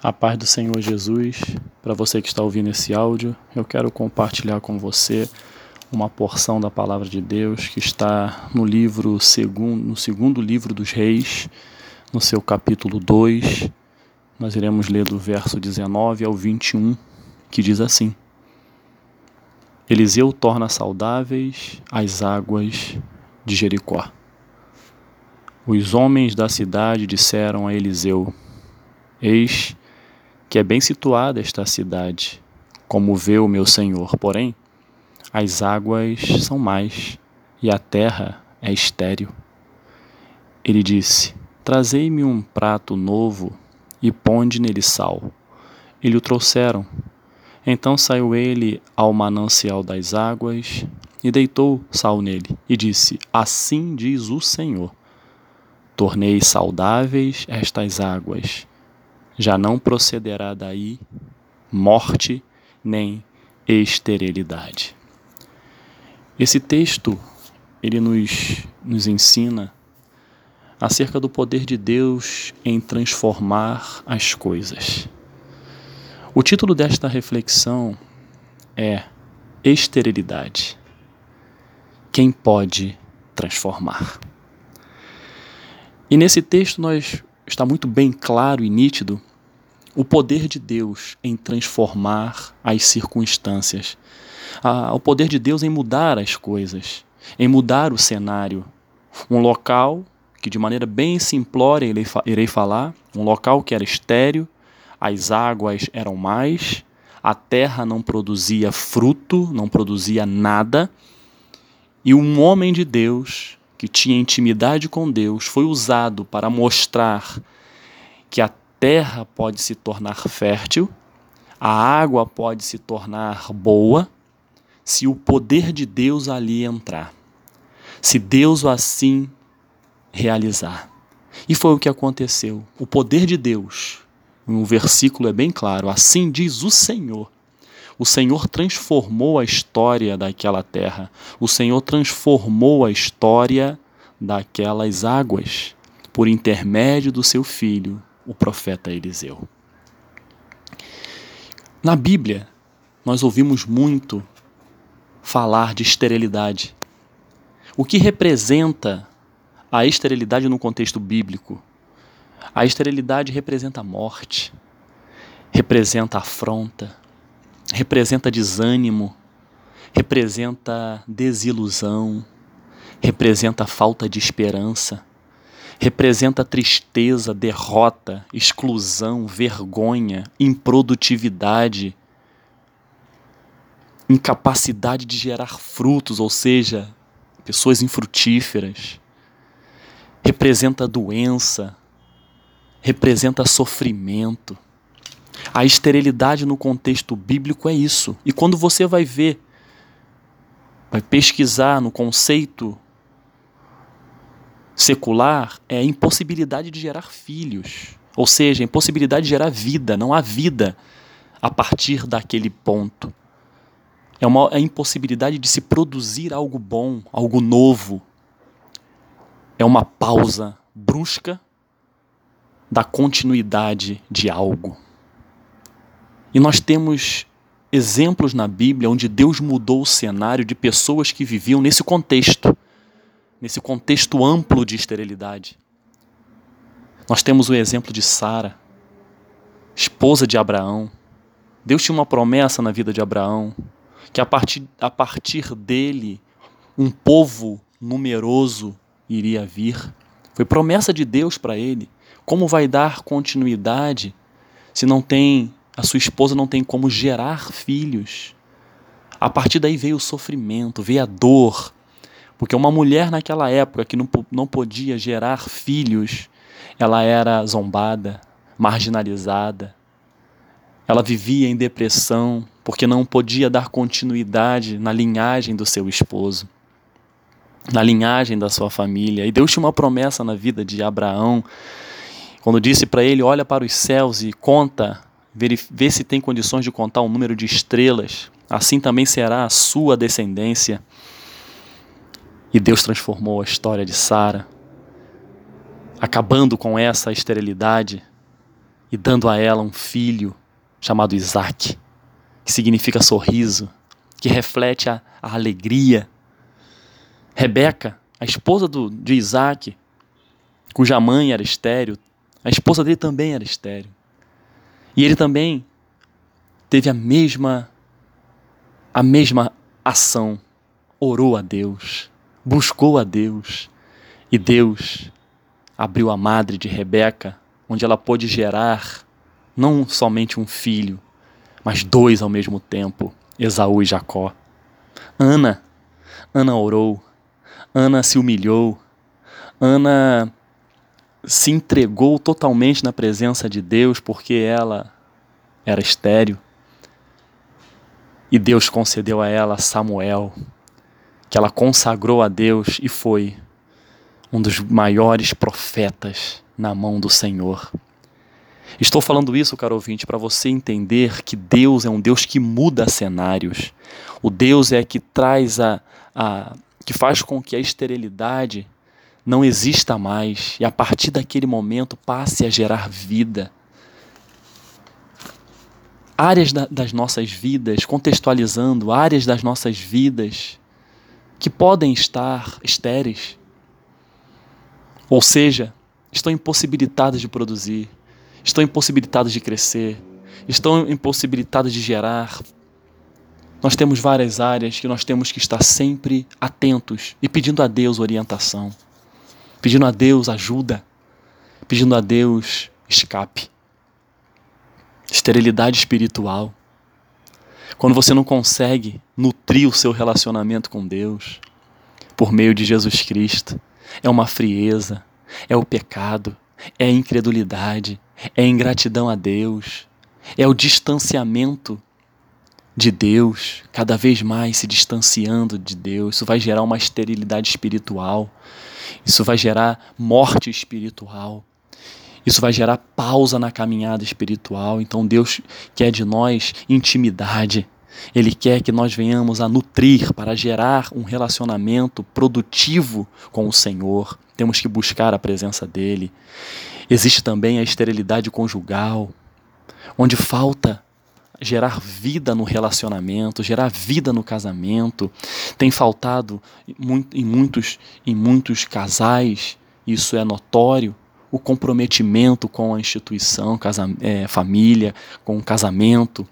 A paz do Senhor Jesus, para você que está ouvindo esse áudio, eu quero compartilhar com você uma porção da palavra de Deus que está no livro segundo, no segundo livro dos Reis, no seu capítulo 2. Nós iremos ler do verso 19 ao 21, que diz assim: Eliseu torna saudáveis as águas de Jericó. Os homens da cidade disseram a Eliseu: Eis que é bem situada esta cidade, como vê o meu senhor. Porém, as águas são mais e a terra é estéril. Ele disse: Trazei-me um prato novo e ponde nele sal. E lhe o trouxeram. Então saiu ele ao manancial das águas e deitou sal nele, e disse: Assim diz o Senhor: Tornei saudáveis estas águas já não procederá daí morte nem esterilidade. Esse texto ele nos, nos ensina acerca do poder de Deus em transformar as coisas. O título desta reflexão é Esterilidade. Quem pode transformar? E nesse texto nós está muito bem claro e nítido o poder de Deus em transformar as circunstâncias, ah, o poder de Deus em mudar as coisas, em mudar o cenário. Um local que, de maneira bem simplória, irei falar, um local que era estéreo, as águas eram mais, a terra não produzia fruto, não produzia nada, e um homem de Deus que tinha intimidade com Deus foi usado para mostrar que a terra pode se tornar fértil, a água pode se tornar boa, se o poder de Deus ali entrar. Se Deus o assim realizar. E foi o que aconteceu. O poder de Deus, no versículo é bem claro: assim diz o Senhor. O Senhor transformou a história daquela terra. O Senhor transformou a história daquelas águas por intermédio do seu filho, o profeta Eliseu. Na Bíblia, nós ouvimos muito falar de esterilidade. O que representa a esterilidade no contexto bíblico? A esterilidade representa a morte, representa afronta, representa desânimo, representa desilusão, representa falta de esperança, representa tristeza, derrota, exclusão, vergonha, improdutividade, incapacidade de gerar frutos, ou seja, pessoas infrutíferas. Representa doença, representa sofrimento. A esterilidade no contexto bíblico é isso. E quando você vai ver, vai pesquisar no conceito secular é a impossibilidade de gerar filhos. Ou seja, a impossibilidade de gerar vida. Não há vida a partir daquele ponto. É uma é impossibilidade de se produzir algo bom, algo novo. É uma pausa brusca da continuidade de algo. E nós temos exemplos na Bíblia onde Deus mudou o cenário de pessoas que viviam nesse contexto nesse contexto amplo de esterilidade. Nós temos o exemplo de Sara, esposa de Abraão. Deus tinha uma promessa na vida de Abraão, que a partir, a partir dele um povo numeroso iria vir. Foi promessa de Deus para ele. Como vai dar continuidade se não tem, a sua esposa não tem como gerar filhos? A partir daí veio o sofrimento, veio a dor, porque uma mulher naquela época que não, não podia gerar filhos, ela era zombada, marginalizada. Ela vivia em depressão porque não podia dar continuidade na linhagem do seu esposo, na linhagem da sua família. E Deus tinha uma promessa na vida de Abraão, quando disse para ele: Olha para os céus e conta, vê se tem condições de contar o número de estrelas, assim também será a sua descendência. E Deus transformou a história de Sara, acabando com essa esterilidade, e dando a ela um filho chamado Isaac, que significa sorriso, que reflete a, a alegria. Rebeca, a esposa do, de Isaac, cuja mãe era estéreo, a esposa dele também era estéreo. E ele também teve a mesma a mesma ação, orou a Deus, buscou a Deus, e Deus abriu a madre de Rebeca, onde ela pôde gerar não somente um filho, mas dois ao mesmo tempo, Esaú e Jacó. Ana, Ana orou, Ana se humilhou, Ana se entregou totalmente na presença de Deus porque ela era estéril. E Deus concedeu a ela Samuel, que ela consagrou a Deus e foi um dos maiores profetas na mão do Senhor. Estou falando isso, caro ouvinte, para você entender que Deus é um Deus que muda cenários. O Deus é que traz a, a que faz com que a esterilidade não exista mais e a partir daquele momento passe a gerar vida. Áreas da, das nossas vidas, contextualizando, áreas das nossas vidas que podem estar estéreis, ou seja, estão impossibilitadas de produzir, estão impossibilitadas de crescer, estão impossibilitadas de gerar. Nós temos várias áreas que nós temos que estar sempre atentos e pedindo a Deus orientação, pedindo a Deus ajuda, pedindo a Deus escape. Esterilidade espiritual. Quando você não consegue nutrir o seu relacionamento com Deus por meio de Jesus Cristo, é uma frieza, é o pecado, é a incredulidade, é a ingratidão a Deus, é o distanciamento de Deus, cada vez mais se distanciando de Deus. Isso vai gerar uma esterilidade espiritual, isso vai gerar morte espiritual, isso vai gerar pausa na caminhada espiritual. Então Deus quer de nós intimidade. Ele quer que nós venhamos a nutrir para gerar um relacionamento produtivo com o Senhor. Temos que buscar a presença dele. Existe também a esterilidade conjugal, onde falta gerar vida no relacionamento, gerar vida no casamento. Tem faltado em muitos, em muitos casais, isso é notório, o comprometimento com a instituição, casa, é, família, com o casamento.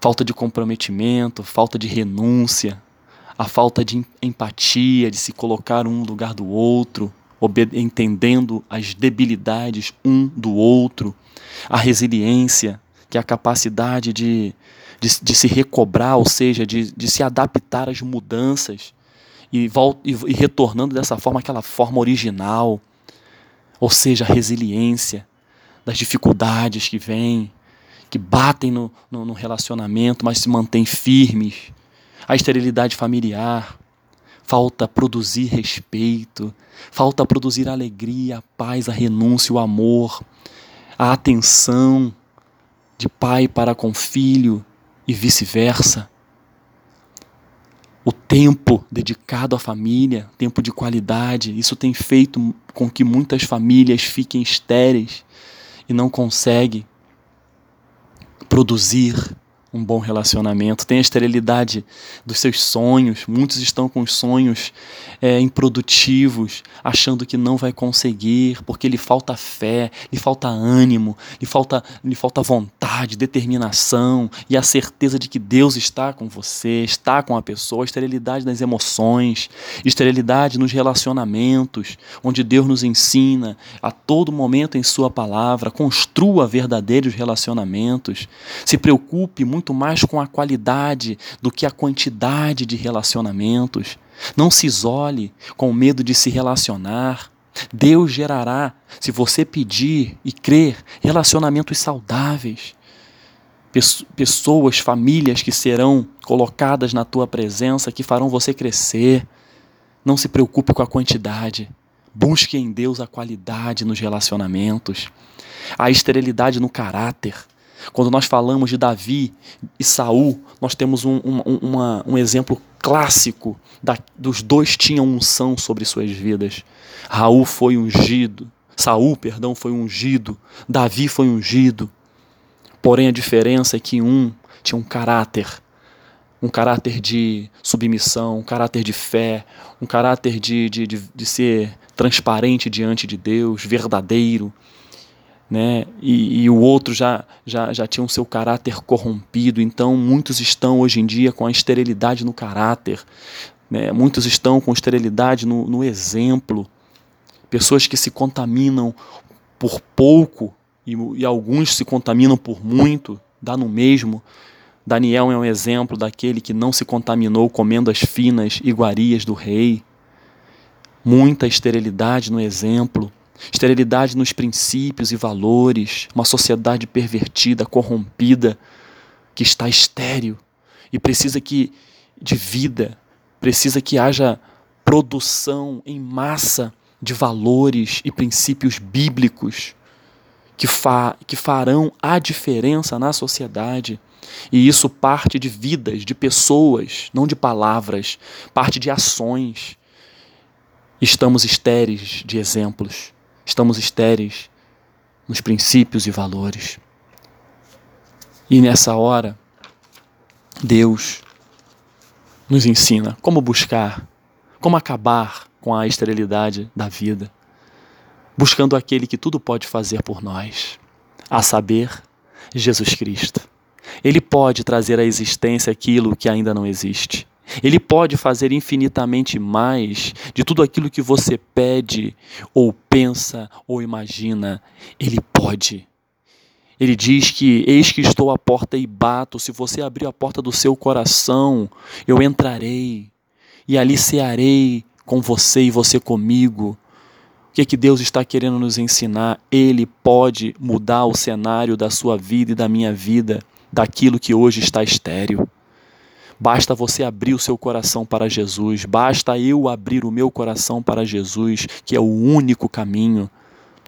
Falta de comprometimento, falta de renúncia, a falta de empatia, de se colocar um no lugar do outro, entendendo as debilidades um do outro, a resiliência, que é a capacidade de, de, de se recobrar, ou seja, de, de se adaptar às mudanças e, e, e retornando dessa forma aquela forma original, ou seja, a resiliência das dificuldades que vêm, que batem no, no, no relacionamento, mas se mantêm firmes. A esterilidade familiar. Falta produzir respeito, falta produzir alegria, a paz, a renúncia, o amor, a atenção de pai para com filho e vice-versa. O tempo dedicado à família, tempo de qualidade, isso tem feito com que muitas famílias fiquem estéreis e não conseguem produzir um bom relacionamento, tem a esterilidade dos seus sonhos. Muitos estão com os sonhos é, improdutivos, achando que não vai conseguir, porque lhe falta fé, lhe falta ânimo, lhe falta, lhe falta vontade, determinação e a certeza de que Deus está com você, está com a pessoa. Esterilidade das emoções, esterilidade nos relacionamentos, onde Deus nos ensina a todo momento em Sua palavra, construa verdadeiros relacionamentos, se preocupe muito muito mais com a qualidade do que a quantidade de relacionamentos. Não se isole com medo de se relacionar. Deus gerará, se você pedir e crer, relacionamentos saudáveis. Pessoas, famílias que serão colocadas na tua presença, que farão você crescer. Não se preocupe com a quantidade. Busque em Deus a qualidade nos relacionamentos, a esterilidade no caráter. Quando nós falamos de Davi e Saul, nós temos um, um, uma, um exemplo clássico da, dos dois tinham unção sobre suas vidas. Raul foi ungido, Saul, perdão, foi ungido, Davi foi ungido. Porém, a diferença é que um tinha um caráter, um caráter de submissão, um caráter de fé, um caráter de, de, de, de ser transparente diante de Deus, verdadeiro. Né? E, e, o outro já, já, já tinha o seu caráter corrompido. Então, muitos estão hoje em dia com a esterilidade no caráter, né? muitos estão com esterilidade no, no exemplo. Pessoas que se contaminam por pouco e, e alguns se contaminam por muito, dá no mesmo. Daniel é um exemplo daquele que não se contaminou comendo as finas iguarias do rei. Muita esterilidade no exemplo, esterilidade nos princípios e valores, uma sociedade pervertida, corrompida, que está estéril e precisa que de vida, precisa que haja produção em massa de valores e princípios bíblicos que, fa que farão a diferença na sociedade. E isso parte de vidas, de pessoas, não de palavras, parte de ações. Estamos estéreis de exemplos, estamos estéreis nos princípios e valores. E nessa hora, Deus nos ensina como buscar, como acabar com a esterilidade da vida, buscando aquele que tudo pode fazer por nós, a saber, Jesus Cristo. Ele pode trazer à existência aquilo que ainda não existe. Ele pode fazer infinitamente mais de tudo aquilo que você pede, ou pensa, ou imagina. Ele pode. Ele diz que: Eis que estou à porta e bato. Se você abrir a porta do seu coração, eu entrarei e ali cearei com você e você comigo. O que, é que Deus está querendo nos ensinar? Ele pode mudar o cenário da sua vida e da minha vida, daquilo que hoje está estéril. Basta você abrir o seu coração para Jesus, basta eu abrir o meu coração para Jesus, que é o único caminho.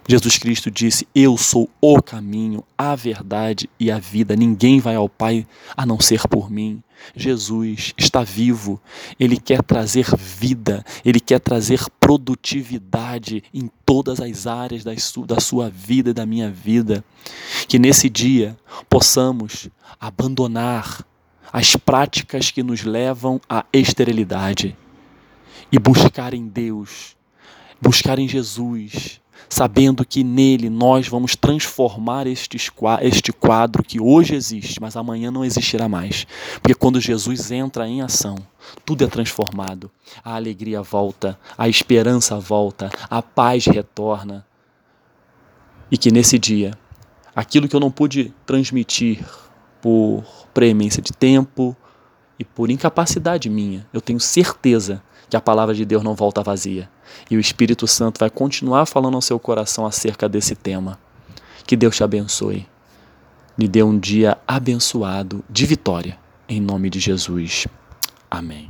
Jesus Cristo disse: Eu sou o caminho, a verdade e a vida. Ninguém vai ao Pai a não ser por mim. Jesus está vivo, ele quer trazer vida, ele quer trazer produtividade em todas as áreas da sua vida e da minha vida. Que nesse dia possamos abandonar as práticas que nos levam à esterilidade e buscar em Deus, buscar em Jesus sabendo que nele nós vamos transformar este quadro que hoje existe, mas amanhã não existirá mais. Porque quando Jesus entra em ação, tudo é transformado. A alegria volta, a esperança volta, a paz retorna. E que nesse dia, aquilo que eu não pude transmitir por preemência de tempo e por incapacidade minha, eu tenho certeza que a palavra de Deus não volta vazia. E o Espírito Santo vai continuar falando ao seu coração acerca desse tema. Que Deus te abençoe. Lhe dê um dia abençoado de vitória. Em nome de Jesus. Amém.